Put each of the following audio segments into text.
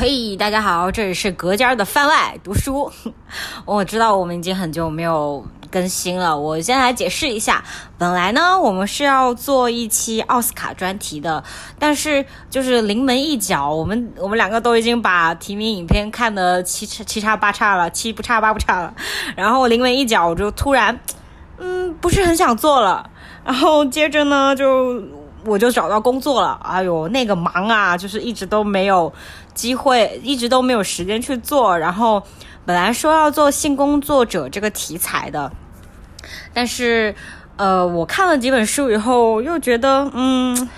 嘿，大家好，这里是隔间的番外读书。我知道我们已经很久没有更新了，我先来解释一下。本来呢，我们是要做一期奥斯卡专题的，但是就是临门一脚，我们我们两个都已经把提名影片看得七七叉八叉了，七不差八不差了。然后临门一脚，我就突然嗯不是很想做了。然后接着呢，就我就找到工作了。哎呦，那个忙啊，就是一直都没有。机会一直都没有时间去做，然后本来说要做性工作者这个题材的，但是呃，我看了几本书以后，又觉得嗯，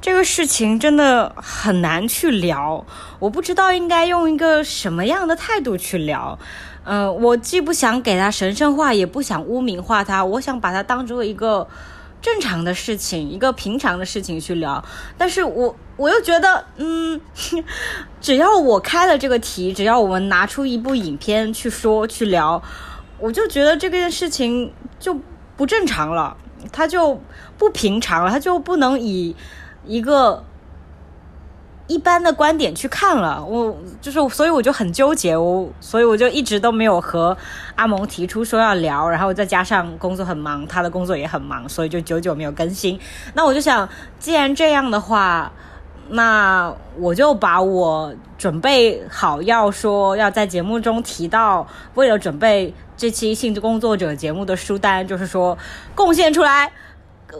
这个事情真的很难去聊，我不知道应该用一个什么样的态度去聊。嗯，我既不想给他神圣化，也不想污名化他，我想把它当做一个。正常的事情，一个平常的事情去聊，但是我我又觉得，嗯，只要我开了这个题，只要我们拿出一部影片去说去聊，我就觉得这件事情就不正常了，它就不平常了，它就不能以一个。一般的观点去看了，我就是，所以我就很纠结，我所以我就一直都没有和阿蒙提出说要聊，然后再加上工作很忙，他的工作也很忙，所以就久久没有更新。那我就想，既然这样的话，那我就把我准备好要说要在节目中提到，为了准备这期性质工作者节目的书单，就是说贡献出来，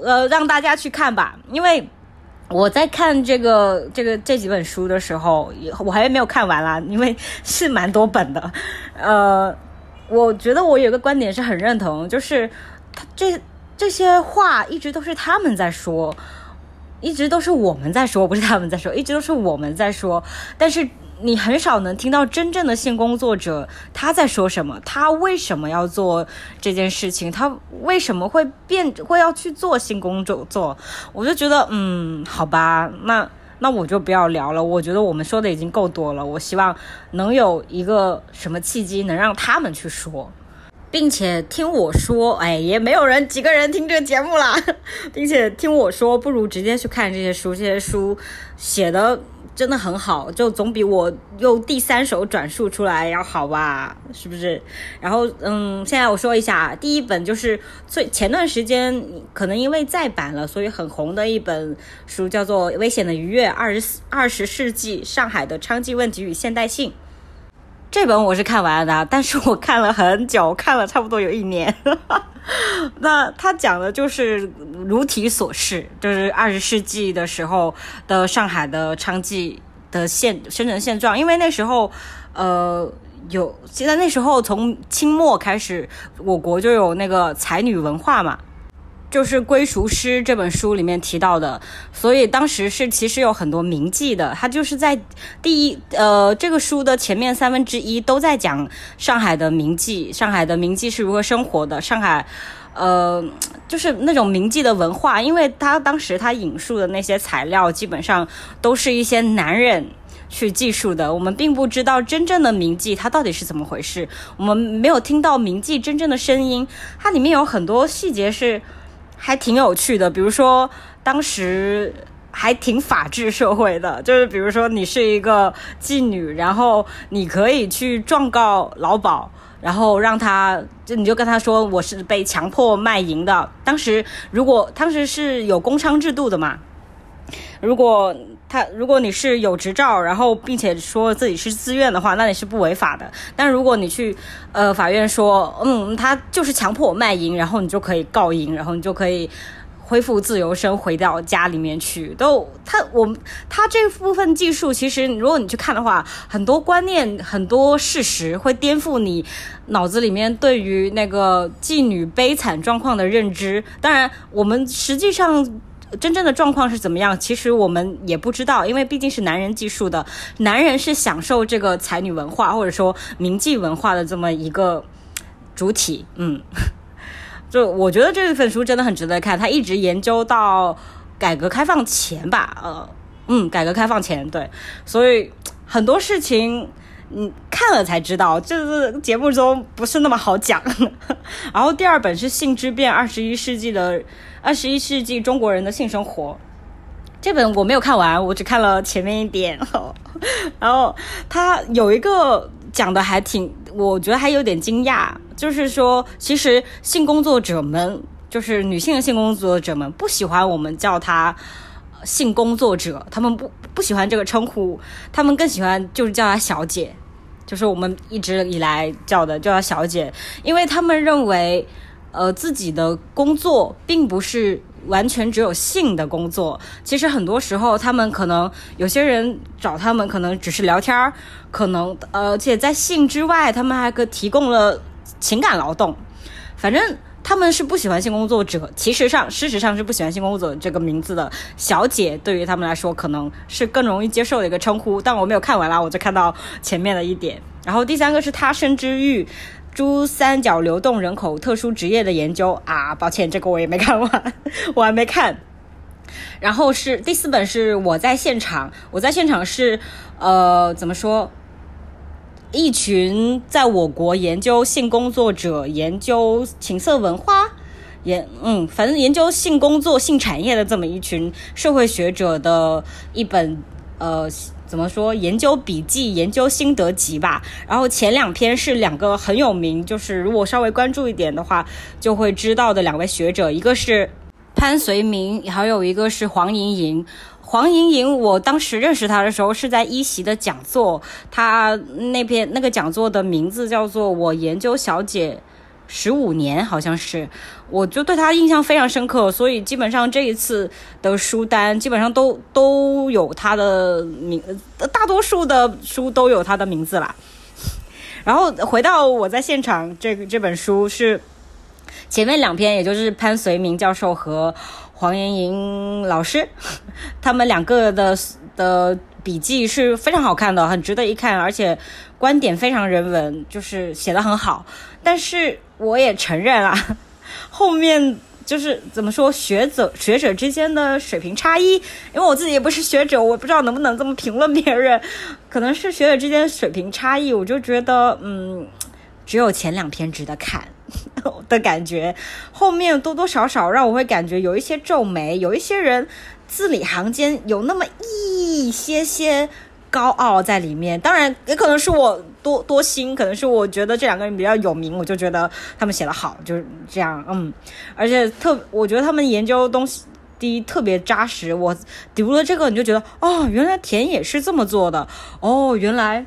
呃，让大家去看吧，因为。我在看这个这个这几本书的时候，我还没有看完啦，因为是蛮多本的。呃，我觉得我有个观点是很认同，就是他这这些话一直都是他们在说，一直都是我们在说，不是他们在说，一直都是我们在说，但是。你很少能听到真正的性工作者他在说什么，他为什么要做这件事情，他为什么会变会要去做性工作做，我就觉得嗯，好吧，那那我就不要聊了。我觉得我们说的已经够多了。我希望能有一个什么契机能让他们去说，并且听我说，哎，也没有人几个人听这个节目了，并且听我说，不如直接去看这些书，这些书写的。真的很好，就总比我用第三手转述出来要好吧？是不是？然后，嗯，现在我说一下，第一本就是最前段时间可能因为再版了，所以很红的一本书，叫做《危险的愉悦：二十二十世纪上海的娼妓问题与现代性》。这本我是看完的，但是我看了很久，看了差不多有一年。那他讲的就是如题所示，就是二十世纪的时候的上海的娼妓的现生存现状。因为那时候，呃，有现在那时候从清末开始，我国就有那个才女文化嘛。就是《归属诗》这本书里面提到的，所以当时是其实有很多名记的。他就是在第一呃这个书的前面三分之一都在讲上海的名记，上海的名记是如何生活的。上海，呃，就是那种名记的文化，因为他当时他引述的那些材料基本上都是一些男人去记述的，我们并不知道真正的名记他到底是怎么回事，我们没有听到名记真正的声音。它里面有很多细节是。还挺有趣的，比如说当时还挺法治社会的，就是比如说你是一个妓女，然后你可以去状告劳保，然后让他就你就跟他说我是被强迫卖淫的。当时如果当时是有工娼制度的嘛，如果他如果你是有执照，然后并且说自己是自愿的话，那你是不违法的。但如果你去呃法院说，嗯，他就是强迫我卖淫，然后你就可以告赢，然后你就可以恢复自由身，回到家里面去。都他我他这部分技术，其实如果你去看的话，很多观念、很多事实会颠覆你脑子里面对于那个妓女悲惨状况的认知。当然，我们实际上。真正的状况是怎么样？其实我们也不知道，因为毕竟是男人技术的，男人是享受这个才女文化或者说名妓文化的这么一个主体。嗯，就我觉得这一本书真的很值得看，他一直研究到改革开放前吧，呃，嗯，改革开放前对，所以很多事情。嗯，看了才知道，就是节目中不是那么好讲。然后第二本是《性之变：二十一世纪的二十一世纪中国人的性生活》，这本我没有看完，我只看了前面一点。然后他有一个讲的还挺，我觉得还有点惊讶，就是说，其实性工作者们，就是女性的性工作者们，不喜欢我们叫她性工作者，他们不不喜欢这个称呼，他们更喜欢就是叫她小姐，就是我们一直以来叫的叫她小姐，因为他们认为，呃，自己的工作并不是。完全只有性的工作，其实很多时候他们可能有些人找他们，可能只是聊天儿，可能呃，且在性之外，他们还可提供了情感劳动。反正他们是不喜欢性工作者，其实上事实上是不喜欢性工作者这个名字的。小姐对于他们来说可能是更容易接受的一个称呼，但我没有看完啦，我就看到前面的一点。然后第三个是他生之欲。珠三角流动人口特殊职业的研究啊，抱歉，这个我也没看完，我还没看。然后是第四本是我在现场，我在现场是呃怎么说？一群在我国研究性工作者、研究情色文化、研嗯，反正研究性工作、性产业的这么一群社会学者的一本呃。怎么说？研究笔记、研究心得集吧。然后前两篇是两个很有名，就是如果稍微关注一点的话，就会知道的两位学者，一个是潘绥铭，还有一个是黄莹莹。黄莹莹，我当时认识她的时候是在一席的讲座，她那篇那个讲座的名字叫做《我研究小姐》。十五年好像是，我就对他印象非常深刻，所以基本上这一次的书单基本上都都有他的名，大多数的书都有他的名字啦。然后回到我在现场，这个这本书是前面两篇，也就是潘绥铭教授和黄妍莹老师他们两个的的笔记是非常好看的，很值得一看，而且观点非常人文，就是写的很好，但是。我也承认啊，后面就是怎么说学者学者之间的水平差异，因为我自己也不是学者，我不知道能不能这么评论别人，可能是学者之间水平差异，我就觉得嗯，只有前两篇值得看 的感觉，后面多多少少让我会感觉有一些皱眉，有一些人字里行间有那么一些些。高傲在里面，当然也可能是我多多心，可能是我觉得这两个人比较有名，我就觉得他们写的好，就是这样，嗯，而且特我觉得他们研究东西第一特别扎实，我读了这个你就觉得哦，原来田野是这么做的，哦，原来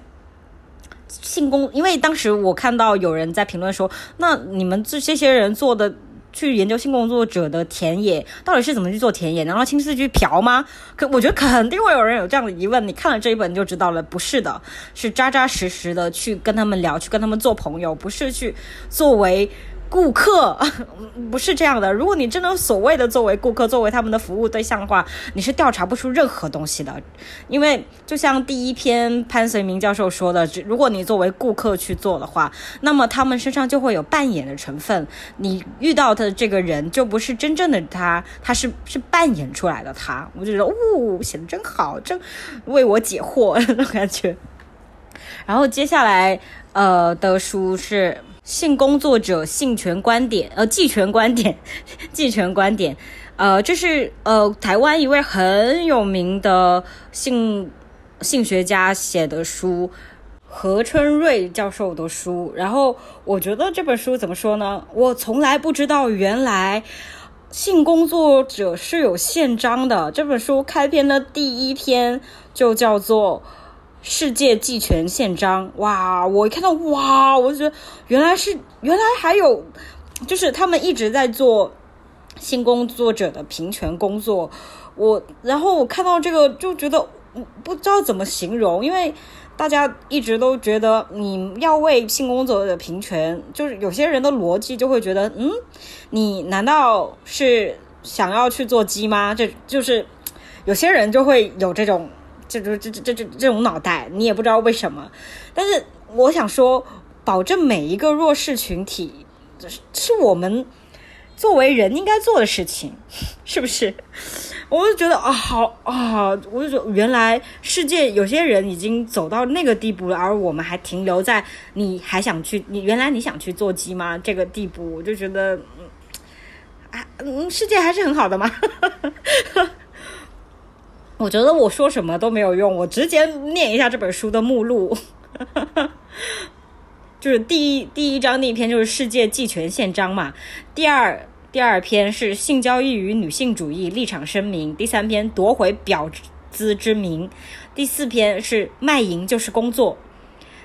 性工，因为当时我看到有人在评论说，那你们这这些人做的。去研究性工作者的田野到底是怎么去做田野？难道亲自去嫖吗？可我觉得肯定会有人有这样的疑问。你看了这一本就知道了，不是的，是扎扎实实的去跟他们聊，去跟他们做朋友，不是去作为。顾客 不是这样的。如果你真的所谓的作为顾客，作为他们的服务对象的话，你是调查不出任何东西的。因为就像第一篇潘绥铭教授说的，如果你作为顾客去做的话，那么他们身上就会有扮演的成分。你遇到的这个人就不是真正的他，他是是扮演出来的他。我就觉得，哦，写的真好，真为我解惑 那种感觉。然后接下来呃的书是。性工作者性权观点，呃，继权观点，继权观点，呃，这是呃台湾一位很有名的性性学家写的书，何春瑞教授的书。然后我觉得这本书怎么说呢？我从来不知道原来性工作者是有宪章的。这本书开篇的第一篇就叫做。世界技权宪章，哇！我一看到哇，我就觉得原来是原来还有，就是他们一直在做性工作者的平权工作。我然后我看到这个就觉得不知道怎么形容，因为大家一直都觉得你要为性工作者的平权，就是有些人的逻辑就会觉得，嗯，你难道是想要去做鸡吗？这就是有些人就会有这种。这这这这这这种脑袋，你也不知道为什么。但是我想说，保证每一个弱势群体，是是我们作为人应该做的事情，是不是？我就觉得啊，好啊，我就觉得原来世界有些人已经走到那个地步了，而我们还停留在你还想去，你原来你想去做鸡吗？这个地步，我就觉得，啊，嗯，世界还是很好的嘛。我觉得我说什么都没有用，我直接念一下这本书的目录，就是第一第一章那篇就是世界祭权宪章嘛，第二第二篇是性交易与女性主义立场声明，第三篇夺回婊子之名，第四篇是卖淫就是工作，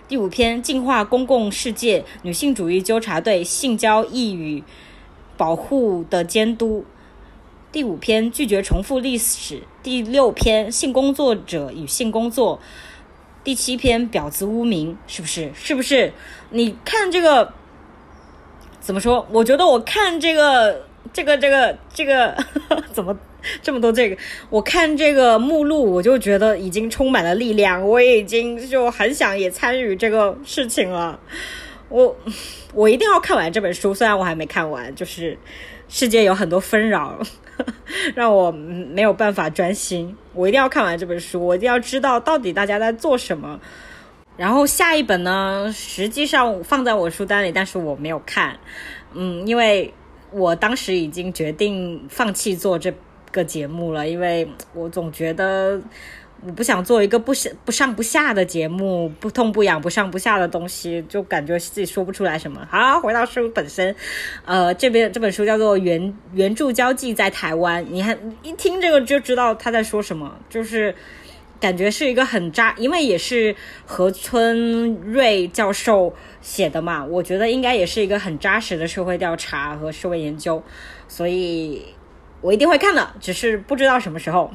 第五篇净化公共世界女性主义纠察队性交易与保护的监督。第五篇拒绝重复历史，第六篇性工作者与性工作，第七篇婊子污名，是不是？是不是？你看这个怎么说？我觉得我看这个这个这个这个 怎么这么多这个？我看这个目录，我就觉得已经充满了力量，我已经就很想也参与这个事情了。我我一定要看完这本书，虽然我还没看完，就是世界有很多纷扰。让我没有办法专心，我一定要看完这本书，我一定要知道到底大家在做什么。然后下一本呢，实际上放在我书单里，但是我没有看，嗯，因为我当时已经决定放弃做这个节目了，因为我总觉得。我不想做一个不上不上不下的节目，不痛不痒不上不下的东西，就感觉自己说不出来什么。好，回到书本身，呃，这边这本书叫做《原原著交际在台湾》，你看一听这个就知道他在说什么，就是感觉是一个很扎，因为也是何春瑞教授写的嘛，我觉得应该也是一个很扎实的社会调查和社会研究，所以我一定会看的，只是不知道什么时候。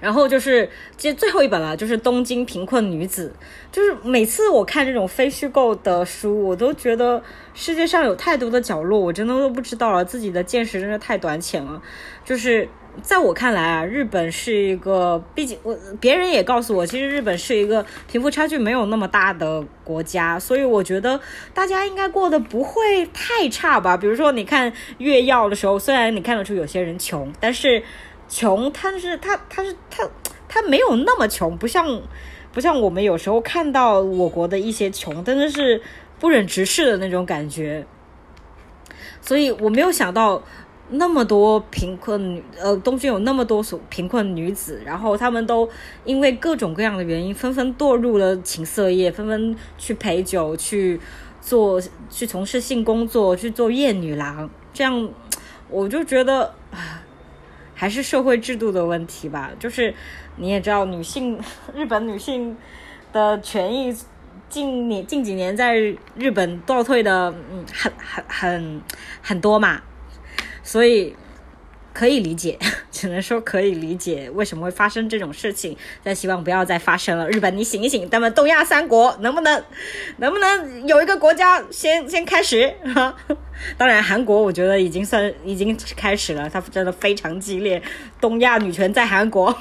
然后就是，其实最后一本了，就是《东京贫困女子》。就是每次我看这种非虚构的书，我都觉得世界上有太多的角落，我真的都不知道了。自己的见识真的太短浅了。就是在我看来啊，日本是一个，毕竟我别人也告诉我，其实日本是一个贫富差距没有那么大的国家，所以我觉得大家应该过得不会太差吧。比如说，你看月曜的时候，虽然你看得出有些人穷，但是。穷，他是他他是他他没有那么穷，不像不像我们有时候看到我国的一些穷，真的是不忍直视的那种感觉。所以我没有想到那么多贫困，呃，东京有那么多所贫困女子，然后他们都因为各种各样的原因，纷纷堕入了情色业，纷纷去陪酒，去做去从事性工作，去做夜女郎，这样我就觉得。还是社会制度的问题吧，就是你也知道，女性 日本女性的权益近年近几年在日本倒退的，嗯，很很很很多嘛，所以。可以理解，只能说可以理解为什么会发生这种事情，但希望不要再发生了。日本，你醒一醒，咱们东亚三国能不能，能不能有一个国家先先开始？当然，韩国我觉得已经算已经开始了，它真的非常激烈。东亚女权在韩国，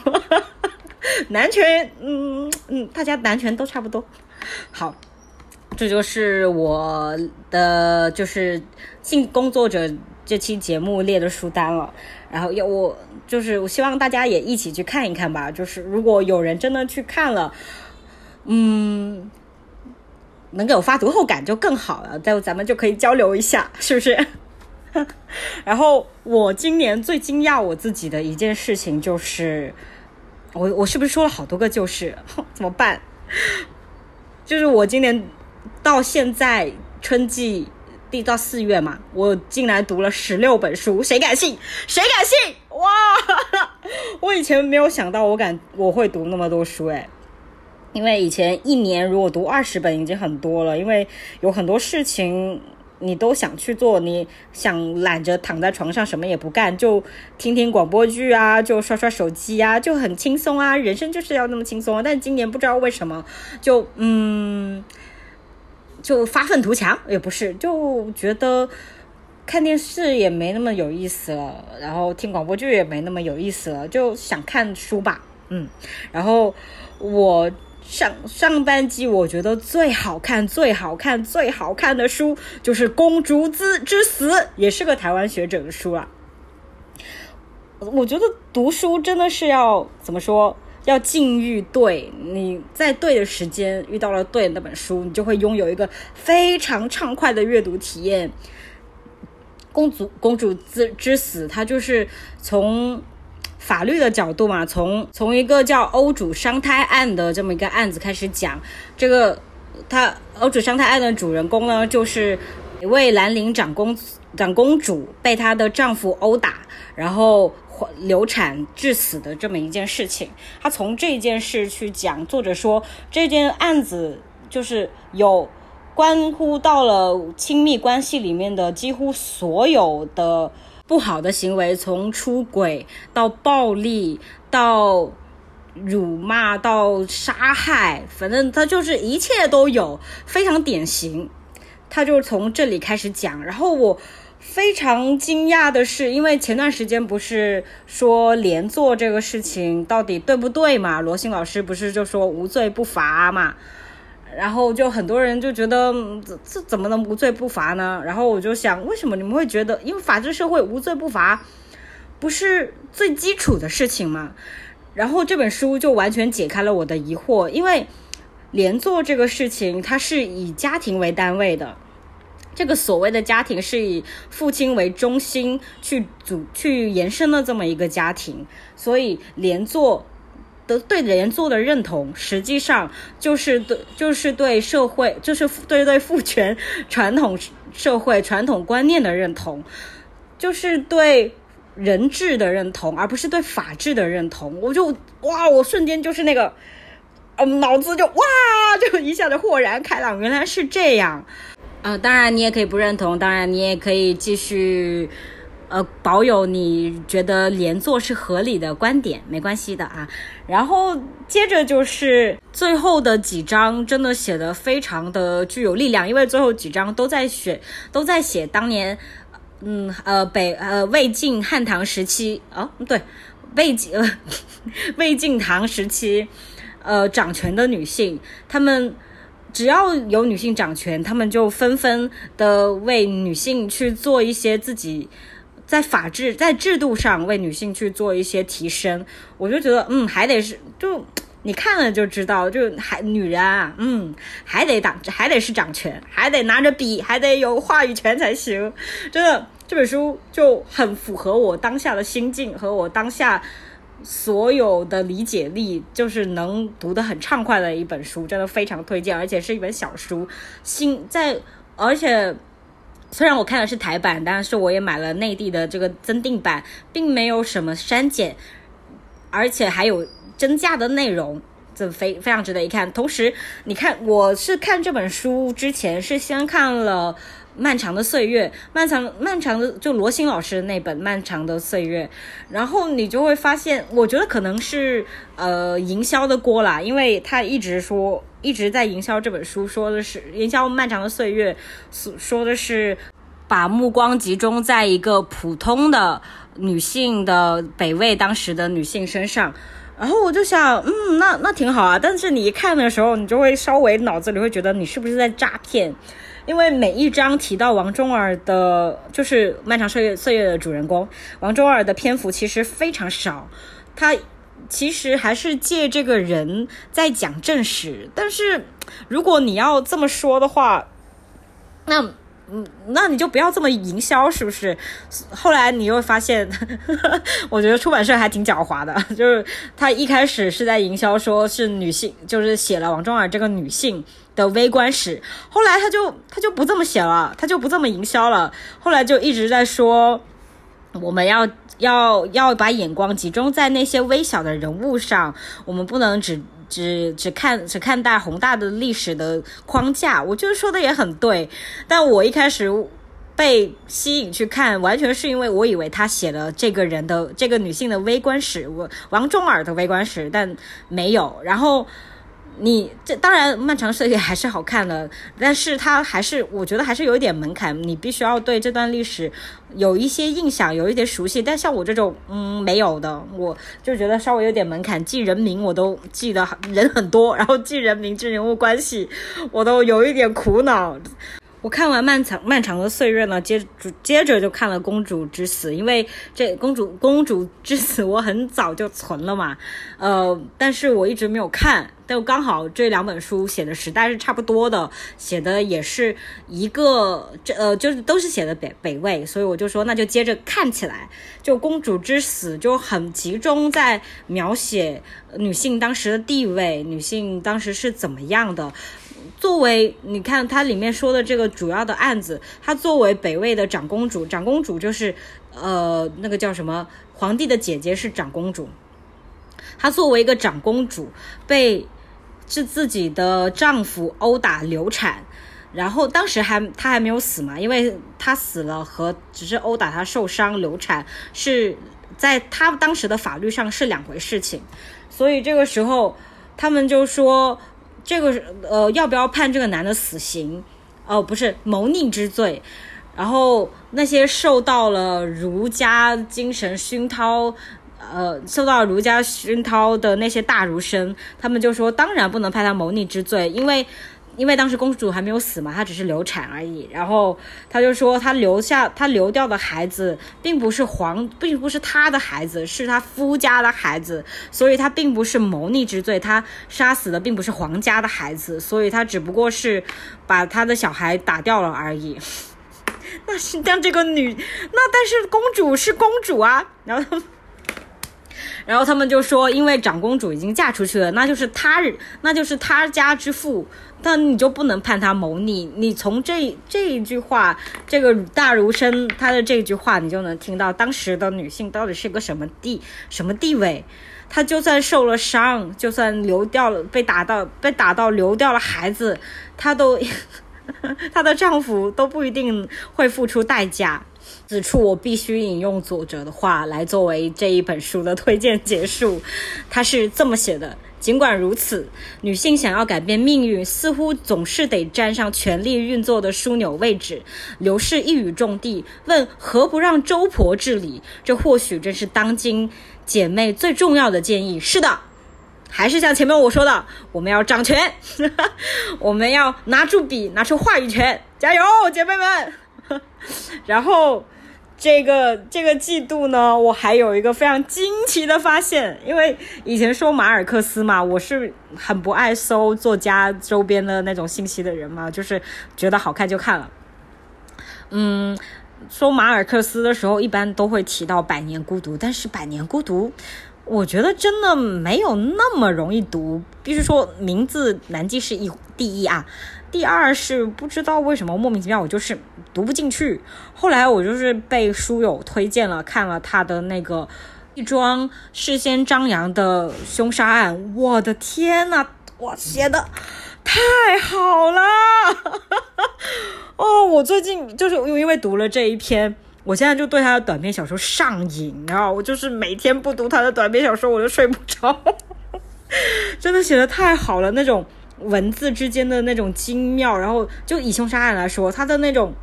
男权，嗯嗯，大家男权都差不多。好，这就是我的就是性工作者这期节目列的书单了。然后要我就是我希望大家也一起去看一看吧。就是如果有人真的去看了，嗯，能给我发读后感就更好了，再咱们就可以交流一下，是不是？然后我今年最惊讶我自己的一件事情就是，我我是不是说了好多个就是？怎么办？就是我今年到现在春季。第到四月嘛，我竟然读了十六本书，谁敢信？谁敢信？哇！我以前没有想到，我敢我会读那么多书诶，因为以前一年如果读二十本已经很多了，因为有很多事情你都想去做，你想懒着躺在床上什么也不干，就听听广播剧啊，就刷刷手机啊，就很轻松啊，人生就是要那么轻松。但今年不知道为什么，就嗯。就发愤图强也不是，就觉得看电视也没那么有意思了，然后听广播剧也没那么有意思了，就想看书吧，嗯。然后我上上半季我觉得最好看、最好看、最好看的书就是《公主之之死》，也是个台湾学者的书啊。我觉得读书真的是要怎么说？要境遇对，你在对的时间遇到了对的那本书，你就会拥有一个非常畅快的阅读体验。公主公主之之死，它就是从法律的角度嘛，从从一个叫欧主伤胎案的这么一个案子开始讲。这个他欧主伤胎案的主人公呢，就是一位兰陵长公长公主被她的丈夫殴打，然后流产致死的这么一件事情。他从这件事去讲，作者说这件案子就是有。关乎到了亲密关系里面的几乎所有的不好的行为，从出轨到暴力到辱骂到杀害，反正他就是一切都有，非常典型。他就从这里开始讲，然后我非常惊讶的是，因为前段时间不是说连坐这个事情到底对不对嘛？罗欣老师不是就说无罪不罚嘛？然后就很多人就觉得这这怎么能无罪不罚呢？然后我就想，为什么你们会觉得，因为法治社会无罪不罚，不是最基础的事情吗？然后这本书就完全解开了我的疑惑，因为连坐这个事情，它是以家庭为单位的，这个所谓的家庭是以父亲为中心去组去延伸的这么一个家庭，所以连坐。的对连坐的认同，实际上就是对，就是对社会，就是对对父权传统社会传统观念的认同，就是对人治的认同，而不是对法治的认同。我就哇，我瞬间就是那个，嗯，脑子就哇，就一下子豁然开朗，原来是这样。呃，当然你也可以不认同，当然你也可以继续。呃，保有你觉得连坐是合理的观点，没关系的啊。然后接着就是最后的几章，真的写的非常的具有力量，因为最后几章都在写，都在写当年，嗯呃北呃魏晋汉唐时期哦，对，魏晋呃魏晋唐时期，呃掌权的女性，她们只要有女性掌权，他们就纷纷的为女性去做一些自己。在法治在制度上为女性去做一些提升，我就觉得，嗯，还得是就你看了就知道，就还女人啊，嗯，还得掌还得是掌权，还得拿着笔，还得有话语权才行。真的，这本书就很符合我当下的心境和我当下所有的理解力，就是能读得很畅快的一本书，真的非常推荐，而且是一本小书，新在而且。虽然我看的是台版，但是我也买了内地的这个增订版，并没有什么删减，而且还有增加的内容，这非非常值得一看。同时，你看，我是看这本书之前是先看了。漫长的岁月，漫长漫长的就罗欣老师的那本《漫长的岁月》，然后你就会发现，我觉得可能是呃营销的锅啦，因为他一直说一直在营销这本书，说的是营销《漫长的岁月》，说说的是把目光集中在一个普通的女性的北魏当时的女性身上，然后我就想，嗯，那那挺好啊，但是你一看的时候，你就会稍微脑子里会觉得你是不是在诈骗。因为每一章提到王中儿的，就是《漫长岁月》岁月的主人公王中儿的篇幅其实非常少，他其实还是借这个人在讲正史。但是如果你要这么说的话，那嗯，那你就不要这么营销，是不是？后来你又发现，我觉得出版社还挺狡猾的，就是他一开始是在营销，说是女性，就是写了王中儿这个女性。的微观史，后来他就他就不这么写了，他就不这么营销了。后来就一直在说，我们要要要把眼光集中在那些微小的人物上，我们不能只只只看只看待宏大的历史的框架。我觉得说的也很对，但我一开始被吸引去看，完全是因为我以为他写了这个人的这个女性的微观史，我王中尔的微观史，但没有。然后。你这当然漫长岁月还是好看的，但是它还是我觉得还是有一点门槛，你必须要对这段历史有一些印象，有一点熟悉。但像我这种嗯没有的，我就觉得稍微有点门槛，记人名我都记得人很多，然后记人名记人物关系，我都有一点苦恼。我看完漫长漫长的岁月呢，接接着就看了《公主之死》，因为这《公主公主之死》我很早就存了嘛，呃，但是我一直没有看，但刚好这两本书写的时代是差不多的，写的也是一个这呃就是都是写的北北魏，所以我就说那就接着看起来，就《公主之死》就很集中在描写女性当时的地位，女性当时是怎么样的。作为你看它里面说的这个主要的案子，她作为北魏的长公主，长公主就是呃那个叫什么皇帝的姐姐是长公主，她作为一个长公主被是自己的丈夫殴打流产，然后当时还她还没有死嘛，因为她死了和只是殴打她受伤流产是在她当时的法律上是两回事情，所以这个时候他们就说。这个呃，要不要判这个男的死刑？哦，不是谋逆之罪。然后那些受到了儒家精神熏陶，呃，受到儒家熏陶的那些大儒生，他们就说，当然不能判他谋逆之罪，因为。因为当时公主还没有死嘛，她只是流产而已。然后他就说，他留下他流掉的孩子，并不是皇，并不是他的孩子，是他夫家的孩子，所以他并不是谋逆之罪，他杀死的并不是皇家的孩子，所以他只不过是把他的小孩打掉了而已。那是像这个女，那但是公主是公主啊，然后。然后他们就说，因为长公主已经嫁出去了，那就是他，那就是他家之妇，但你就不能判他谋逆。你从这这一句话，这个大儒生他的这句话，你就能听到当时的女性到底是个什么地什么地位。她就算受了伤，就算流掉了，被打到被打到流掉了孩子，她都 她的丈夫都不一定会付出代价。此处我必须引用作者的话来作为这一本书的推荐结束。他是这么写的：尽管如此，女性想要改变命运，似乎总是得站上权力运作的枢纽位置。刘氏一语中的，问何不让周婆治理？这或许正是当今姐妹最重要的建议。是的，还是像前面我说的，我们要掌权，我们要拿住笔，拿出话语权，加油，姐妹们！然后。这个这个季度呢，我还有一个非常惊奇的发现，因为以前说马尔克斯嘛，我是很不爱搜作家周边的那种信息的人嘛，就是觉得好看就看了。嗯，说马尔克斯的时候，一般都会提到《百年孤独》，但是《百年孤独》，我觉得真的没有那么容易读，必须说名字难记是一第一啊。第二是不知道为什么莫名其妙我就是读不进去，后来我就是被书友推荐了看了他的那个一桩事先张扬的凶杀案，我的天呐，我写的太好了！哦，我最近就是因为读了这一篇，我现在就对他的短篇小说上瘾，然后我就是每天不读他的短篇小说我就睡不着，真的写的太好了那种。文字之间的那种精妙，然后就以凶杀案来说，它的那种，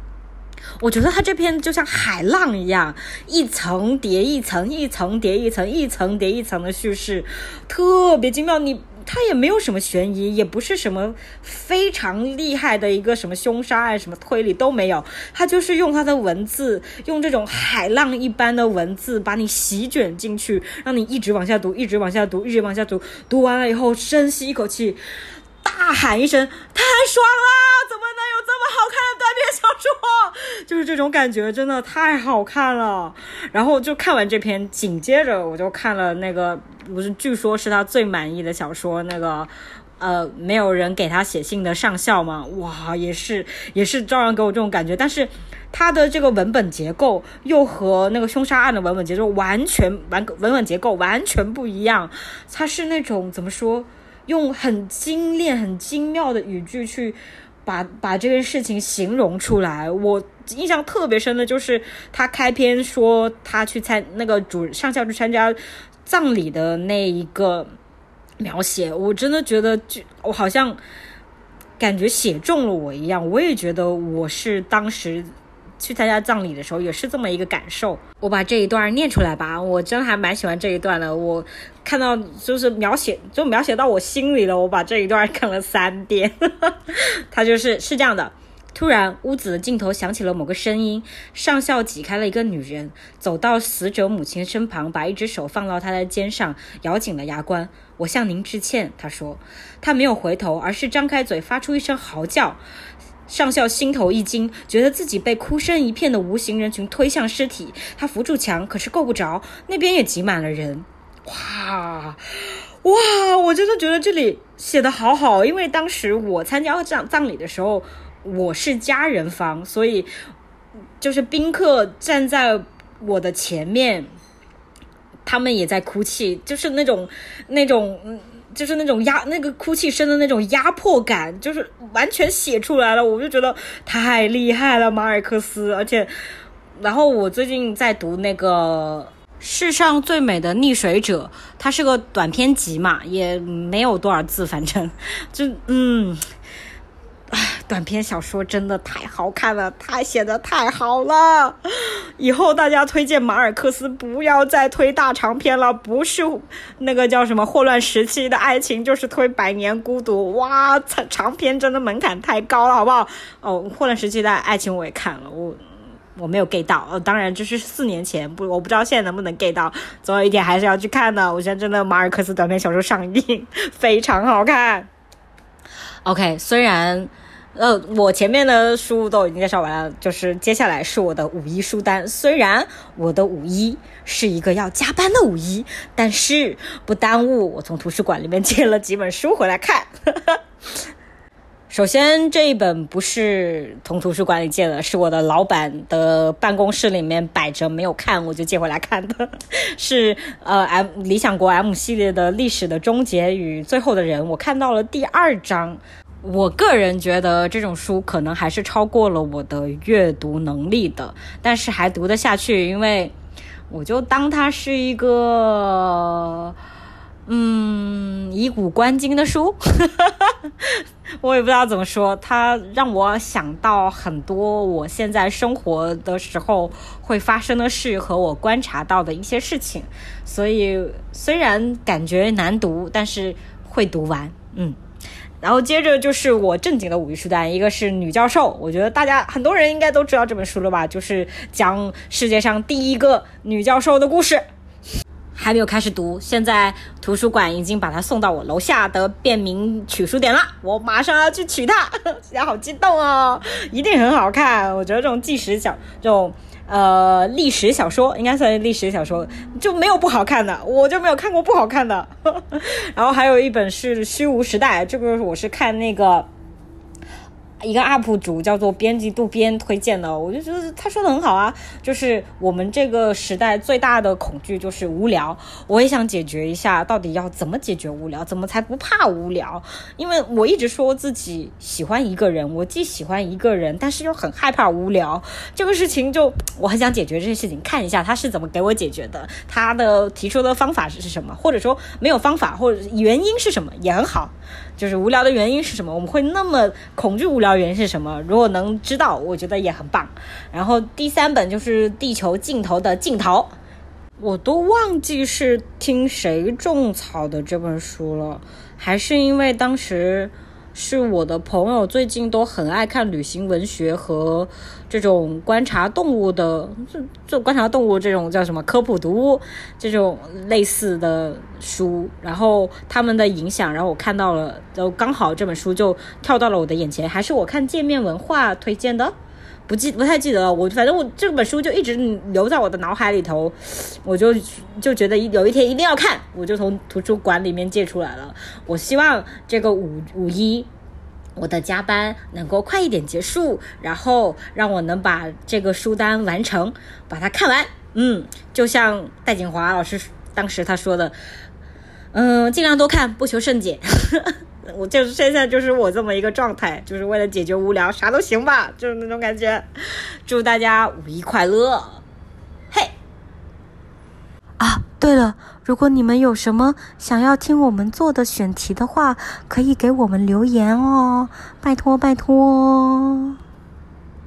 我觉得它这篇就像海浪一样，一层叠一层，一层叠一层，一层叠一层的叙事，特别精妙。你它也没有什么悬疑，也不是什么非常厉害的一个什么凶杀案，什么推理都没有。它就是用它的文字，用这种海浪一般的文字把你席卷进去，让你一直往下读，一直往下读，一直往下读。读完了以后，深吸一口气。大喊一声：“太爽了！怎么能有这么好看的短篇小说？就是这种感觉，真的太好看了。”然后就看完这篇，紧接着我就看了那个，不是据说是他最满意的小说，那个呃，没有人给他写信的上校嘛？哇，也是也是照样给我这种感觉。但是他的这个文本结构又和那个凶杀案的文本结构完全完文本结构完全不一样。他是那种怎么说？用很精炼、很精妙的语句去把把这件事情形容出来。我印象特别深的就是他开篇说他去参那个主上校去参加葬礼的那一个描写，我真的觉得就我好像感觉写中了我一样。我也觉得我是当时。去参加葬礼的时候也是这么一个感受。我把这一段念出来吧，我真还蛮喜欢这一段的。我看到就是描写，就描写到我心里了。我把这一段看了三遍。他就是是这样的：突然，屋子的尽头响起了某个声音。上校挤开了一个女人，走到死者母亲身旁，把一只手放到她的肩上，咬紧了牙关。我向您致歉，他说。他没有回头，而是张开嘴，发出一声嚎叫。上校心头一惊，觉得自己被哭声一片的无形人群推向尸体。他扶住墙，可是够不着，那边也挤满了人。哇哇！我真的觉得这里写的好好，因为当时我参加葬葬礼的时候，我是家人方，所以就是宾客站在我的前面，他们也在哭泣，就是那种那种。就是那种压那个哭泣声的那种压迫感，就是完全写出来了，我就觉得太厉害了，马尔克斯。而且，然后我最近在读那个《世上最美的溺水者》，它是个短篇集嘛，也没有多少字，反正就嗯。短篇小说真的太好看了，太写的太好了。以后大家推荐马尔克斯，不要再推大长篇了，不是那个叫什么霍乱时期的爱情，就是推百年孤独。哇，长长篇真的门槛太高了，好不好？哦，霍乱时期的爱情我也看了，我我没有 get 到。呃，当然这是四年前，不，我不知道现在能不能 get 到。总有一点还是要去看的。我现在真的马尔克斯短篇小说上映，非常好看。OK，虽然。呃，我前面的书都已经介绍完了，就是接下来是我的五一书单。虽然我的五一是一个要加班的五一，但是不耽误我从图书馆里面借了几本书回来看。首先这一本不是从图书馆里借的，是我的老板的办公室里面摆着没有看，我就借回来看的，是呃 M 理想国 M 系列的历史的终结与最后的人，我看到了第二章。我个人觉得这种书可能还是超过了我的阅读能力的，但是还读得下去，因为我就当它是一个，嗯，以古观今的书，我也不知道怎么说，它让我想到很多我现在生活的时候会发生的事和我观察到的一些事情，所以虽然感觉难读，但是会读完，嗯。然后接着就是我正经的五一书单，一个是女教授，我觉得大家很多人应该都知道这本书了吧，就是讲世界上第一个女教授的故事。还没有开始读，现在图书馆已经把它送到我楼下的便民取书点了，我马上要去取它，现在好激动哦，一定很好看，我觉得这种纪实小这种。呃，历史小说应该算是历史小说，就没有不好看的，我就没有看过不好看的。然后还有一本是《虚无时代》，这个我是看那个。一个 UP 主叫做编辑渡边推荐的，我就觉得他说的很好啊，就是我们这个时代最大的恐惧就是无聊，我也想解决一下，到底要怎么解决无聊，怎么才不怕无聊？因为我一直说自己喜欢一个人，我既喜欢一个人，但是又很害怕无聊，这个事情就我很想解决这些事情，看一下他是怎么给我解决的，他的提出的方法是什么，或者说没有方法或者原因是什么也很好。就是无聊的原因是什么？我们会那么恐惧无聊原因是什么？如果能知道，我觉得也很棒。然后第三本就是《地球尽头的尽头》，我都忘记是听谁种草的这本书了，还是因为当时。是我的朋友最近都很爱看旅行文学和这种观察动物的，这这观察动物这种叫什么科普读物这种类似的书，然后他们的影响，然后我看到了，就刚好这本书就跳到了我的眼前，还是我看界面文化推荐的，不记不太记得了，我反正我这本书就一直留在我的脑海里头，我就就觉得有一天一定要看，我就从图书馆里面借出来了，我希望这个五五一。我的加班能够快一点结束，然后让我能把这个书单完成，把它看完。嗯，就像戴锦华老师当时他说的，嗯，尽量多看，不求甚解。我就是现在就是我这么一个状态，就是为了解决无聊，啥都行吧，就是那种感觉。祝大家五一快乐！嘿，啊，对了。如果你们有什么想要听我们做的选题的话，可以给我们留言哦，拜托拜托。